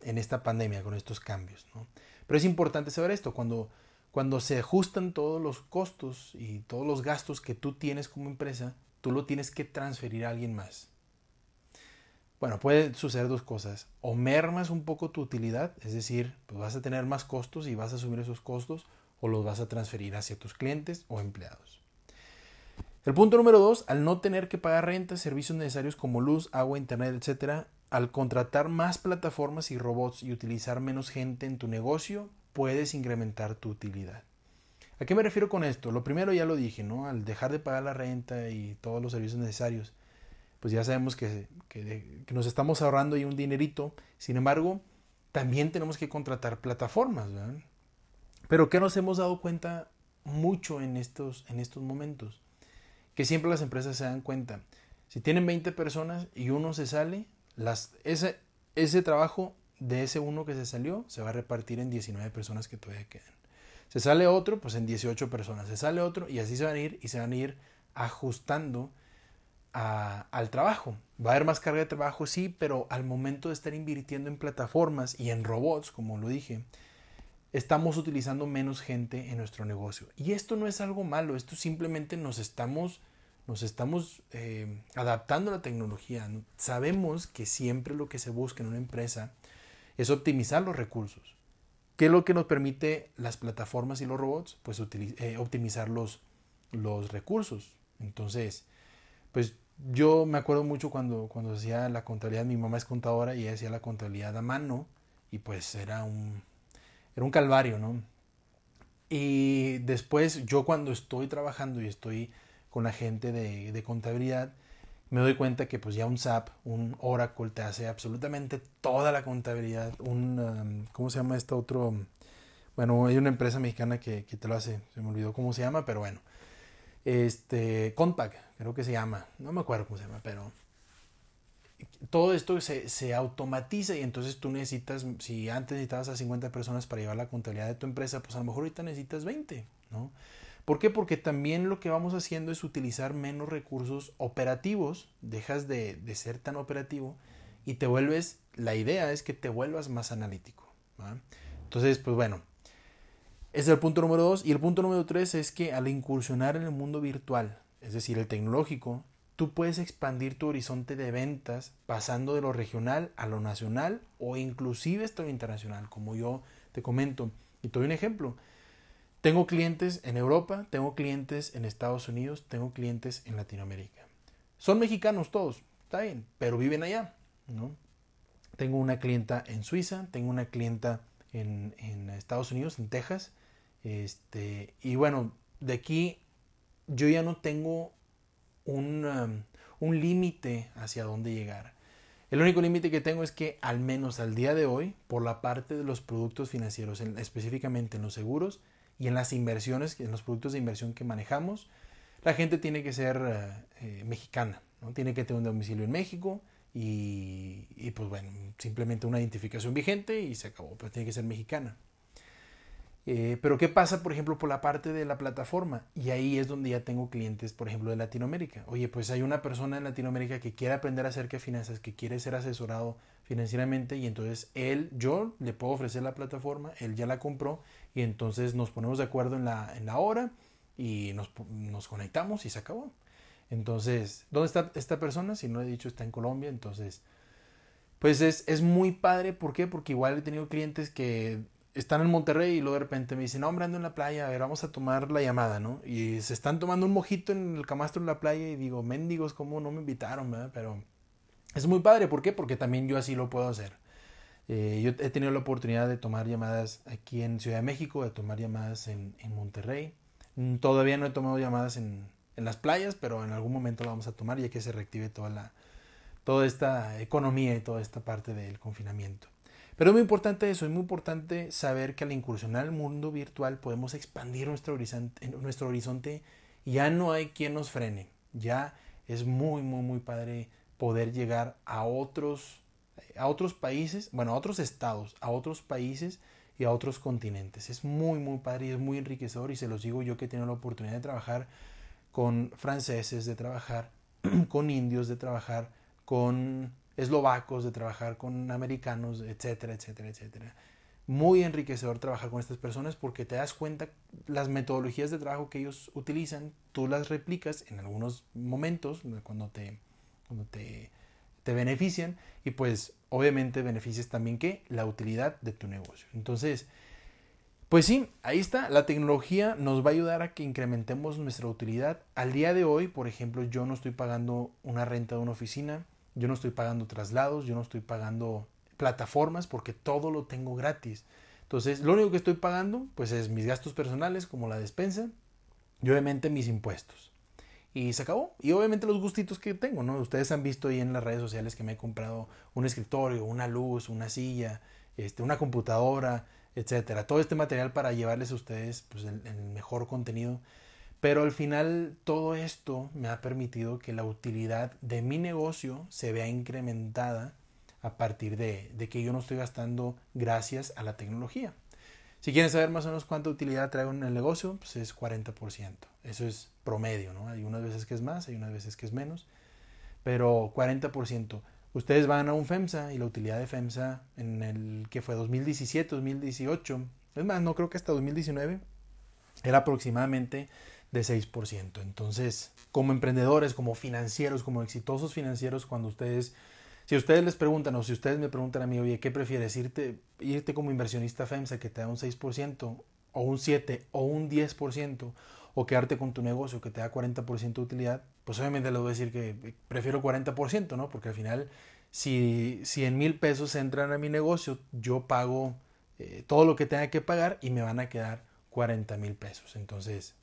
en, esta pandemia con estos cambios. Pero es importante saber esto, cuando, cuando se ajustan todos los costos y todos los gastos que tú tienes como empresa, tú lo tienes que transferir a alguien más. Bueno, puede suceder dos cosas. O mermas un poco tu utilidad, es decir, pues vas a tener más costos y vas a asumir esos costos, o los vas a transferir hacia tus clientes o empleados. El punto número dos, al no tener que pagar renta, servicios necesarios como luz, agua, internet, etcétera, al contratar más plataformas y robots y utilizar menos gente en tu negocio, puedes incrementar tu utilidad. ¿A qué me refiero con esto? Lo primero ya lo dije, ¿no? Al dejar de pagar la renta y todos los servicios necesarios, pues ya sabemos que, nos estamos ahorrando ahí un dinerito. Sin embargo, también tenemos que contratar plataformas, ¿verdad? Pero ¿qué nos hemos dado cuenta mucho en estos, en estos momentos? Que siempre las empresas se dan cuenta. Si tienen 20 personas y uno se sale, las, ese, ese trabajo de ese uno que se salió se va a repartir en 19 personas que todavía quedan. Se sale otro, pues en 18 personas. Se sale otro y así se van a ir y se van a ir ajustando al trabajo. Va a haber más carga de trabajo, sí, pero al momento de estar invirtiendo en plataformas y en robots, como lo dije, estamos utilizando menos gente en nuestro negocio. Y esto no es algo malo, esto simplemente nos estamos nos estamos eh, adaptando a la tecnología. Sabemos que siempre lo que se busca en una empresa es optimizar los recursos. ¿Qué es lo que nos permite las plataformas y los robots? Pues eh, optimizar los, los recursos. Entonces, pues yo me acuerdo mucho cuando, cuando hacía la contabilidad, mi mamá es contadora y ella hacía la contabilidad a mano y pues era un, era un calvario, ¿no? Y después yo cuando estoy trabajando y estoy con la gente de, contabilidad, me doy cuenta que pues ya un SAP, un Oracle te hace absolutamente toda la contabilidad. Un, um, ¿cómo se llama esto otro? Bueno, hay una empresa mexicana que, que, te lo hace, se me olvidó cómo se llama, pero bueno. Este, creo que se llama, no me acuerdo cómo se llama, pero todo esto se, se, automatiza y entonces tú necesitas, si antes necesitabas a 50 personas para llevar la contabilidad de tu empresa, pues a lo mejor ahorita necesitas 20, ¿no? ¿Por qué? Porque también lo que vamos haciendo es utilizar menos recursos operativos, dejas de, de ser tan operativo y te vuelves, la idea es que te vuelvas más analítico. Entonces, pues bueno, ese es el punto número dos. Y el punto número tres es que al incursionar en el mundo virtual, es decir, el tecnológico, tú puedes expandir tu horizonte de ventas pasando de lo regional a lo nacional o inclusive hasta lo internacional, como yo te comento. Y te doy un ejemplo. Tengo clientes en Europa, tengo clientes en Estados Unidos, tengo clientes en Latinoamérica. Son mexicanos todos, está bien, pero viven allá, ¿no? Tengo una clienta en Suiza, tengo una clienta en, en Estados Unidos, en Texas, este, y bueno, de aquí yo ya no tengo un, um, un límite hacia dónde llegar. El único límite que tengo es que al menos al día de hoy, por la parte de los productos financieros, específicamente en los seguros, y en las inversiones, en los productos de inversión que manejamos, la gente tiene que ser eh, eh, mexicana, ¿no? tiene que tener un domicilio en México y, y, pues bueno, simplemente una identificación vigente y se acabó, pero tiene que ser mexicana. Eh, pero ¿qué pasa, por ejemplo, por la parte de la plataforma? Y ahí es donde ya tengo clientes, por ejemplo, de Latinoamérica. Oye, pues hay una persona en Latinoamérica que quiere aprender acerca de finanzas, que quiere ser asesorado financieramente y entonces él, yo le puedo ofrecer la plataforma, él ya la compró y entonces nos ponemos de acuerdo en la, en la hora y nos, nos, conectamos y se acabó. Entonces, ¿dónde está esta persona? Si no he dicho, está en Colombia, entonces, pues es, es muy padre, ¿por qué? Porque igual he tenido clientes que están en Monterrey y luego de repente me dicen, no, hombre, ando en la playa, a ver, vamos a tomar la llamada, ¿no? Y se están tomando un mojito en el camastro en la playa y digo, mendigos, ¿cómo no me invitaron, verdad? Pero es muy padre, ¿por qué? Porque también yo así lo puedo hacer. Eh, yo he tenido la oportunidad de tomar llamadas aquí en Ciudad de México, de tomar llamadas en, en Monterrey. Mm, todavía no he tomado llamadas en, en, las playas, pero en algún momento lo vamos a tomar ya que se reactive toda, la, toda esta economía y toda esta parte del confinamiento. Pero es muy importante eso, es muy importante saber que al incursionar al mundo virtual podemos expandir nuestro horizonte, nuestro horizonte ya no hay quien nos frene. Ya es muy, muy, muy padre poder llegar a otros, a otros países, bueno, a otros estados, a otros países y a otros continentes. Es muy, muy padre y es muy enriquecedor y se los digo yo que he tenido la oportunidad de trabajar con franceses, de trabajar (clears throat) con indios, de trabajar con eslovacos, de trabajar con americanos, etcétera, etcétera, etcétera. Muy enriquecedor trabajar con estas personas porque te das cuenta las metodologías de trabajo que ellos utilizan, tú las replicas en algunos momentos cuando te cuando te, te benefician y pues obviamente beneficias también que la utilidad de tu negocio. Entonces, pues sí, ahí está, la tecnología nos va a ayudar a que incrementemos nuestra utilidad. Al día de hoy, por ejemplo, yo no estoy pagando una renta de una oficina, yo no estoy pagando traslados, yo no estoy pagando plataformas porque todo lo tengo gratis. Entonces, lo único que estoy pagando pues es mis gastos personales como la despensa y obviamente mis impuestos y se acabó. Y obviamente los gustitos que tengo, ¿no? Ustedes han visto ahí en las redes sociales que me he comprado un escritorio, una luz, una silla, este, una computadora, etcétera. Todo este material para llevarles a ustedes pues, el, el mejor contenido. Pero al final todo esto me ha permitido que la utilidad de mi negocio se vea incrementada a partir de, que yo no estoy gastando gracias a la tecnología. Si quieren saber más o menos cuánta utilidad traigo en el negocio, pues es 40%. Eso es promedio, ¿no? Hay unas veces que es más, hay unas veces que es menos, pero 40%. Ustedes van a un FEMSA y la utilidad de FEMSA en el que fue 2017, 2018, es más, no creo que hasta 2019, era aproximadamente de 6%. Entonces, como emprendedores, como financieros, como exitosos financieros, cuando ustedes si ustedes les preguntan o si ustedes me preguntan a mí, oye, ¿qué prefieres? ¿Irte, irte como inversionista FEMSA que te da un 6% o un 7% o un 10%? o quedarte con tu negocio que te da 40% de utilidad, pues obviamente le voy a decir que prefiero 40%, ¿no? Porque al final, si 100 mil pesos entran a mi negocio, yo pago eh, todo lo que tenga que pagar y me van a quedar 40 mil pesos. Entonces,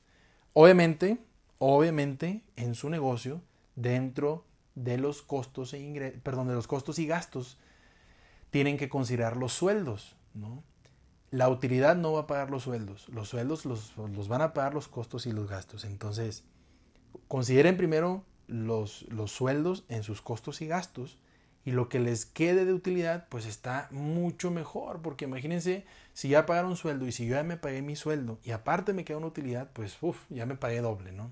obviamente, obviamente en su negocio, dentro de los costos e perdón, de los costos y gastos, tienen que considerar los sueldos, ¿no? La utilidad no va a pagar los sueldos, los sueldos los, los van a pagar los costos y los gastos. Entonces, consideren primero los, los sueldos en sus costos y gastos y lo que les quede de utilidad pues está mucho mejor porque imagínense si ya pagaron sueldo y si yo ya me pagué mi sueldo y aparte me queda una utilidad pues uff, ya me pagué doble, ¿no?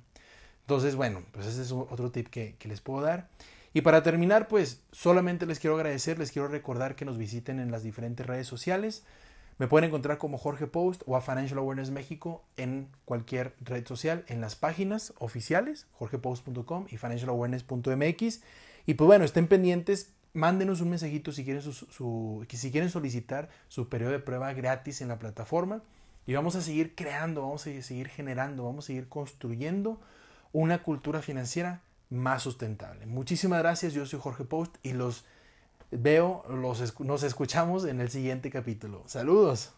Entonces bueno, pues ese es otro tip que, que les puedo dar. Y para terminar pues solamente les quiero agradecer, les quiero recordar que nos visiten en las diferentes redes sociales. Me pueden encontrar como Jorge Post o a Financial Awareness México en cualquier red social, en las páginas oficiales, jorgepost.com y financialawareness.mx. Y pues bueno, estén pendientes mándenos un mensajito si quieren, su, si quieren solicitar su periodo de prueba gratis en la plataforma y vamos a seguir creando, vamos a seguir generando, vamos a seguir construyendo una cultura financiera más sustentable. Muchísimas gracias, yo soy Jorge Post y los veo, los, nos escuchamos en el siguiente capítulo. Saludos.